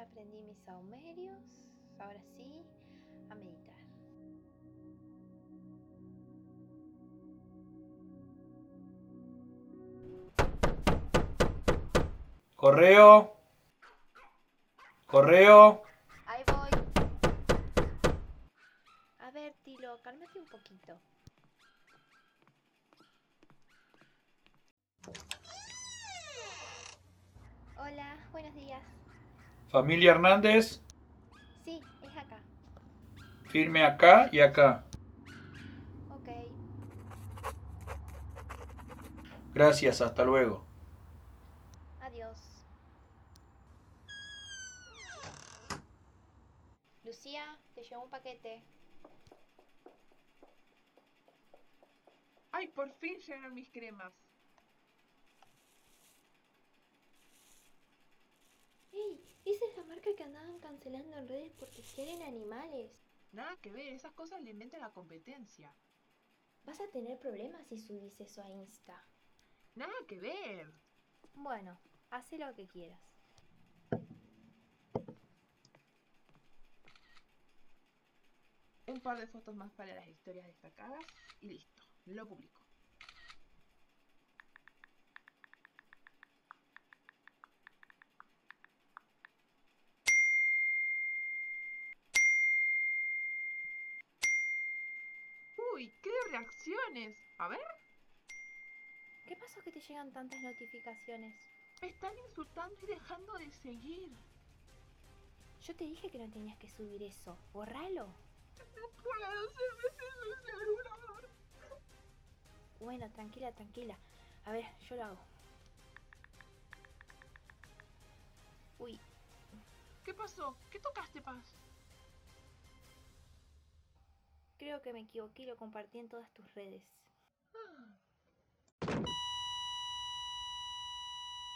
aprendí mis saumerios. Ahora sí, a meditar. Correo. Correo. Ahí voy. A ver, Tilo, cálmate un poquito. Hola, buenos días. Familia Hernández. Sí, es acá. Firme acá y acá. Ok. Gracias, hasta luego. Adiós. Lucía, te llevo un paquete. Ay, por fin llegaron mis cremas. ¡Ey! Esa es la marca que andaban cancelando en redes porque quieren animales. Nada que ver, esas cosas le inventan la competencia. Vas a tener problemas si subís eso a Insta. Nada que ver. Bueno, haz lo que quieras. Un par de fotos más para las historias destacadas y listo, lo publico. Uy, qué reacciones. A ver, ¿Qué pasó que te llegan tantas notificaciones? me están insultando y dejando de seguir. Yo te dije que no tenías que subir eso. Borralo. No puedo, se me celular. Bueno, tranquila, tranquila. A ver, yo lo hago. Uy, ¿Qué pasó? ¿Qué tocaste, Paz? Que me equivoqué y lo compartí en todas tus redes.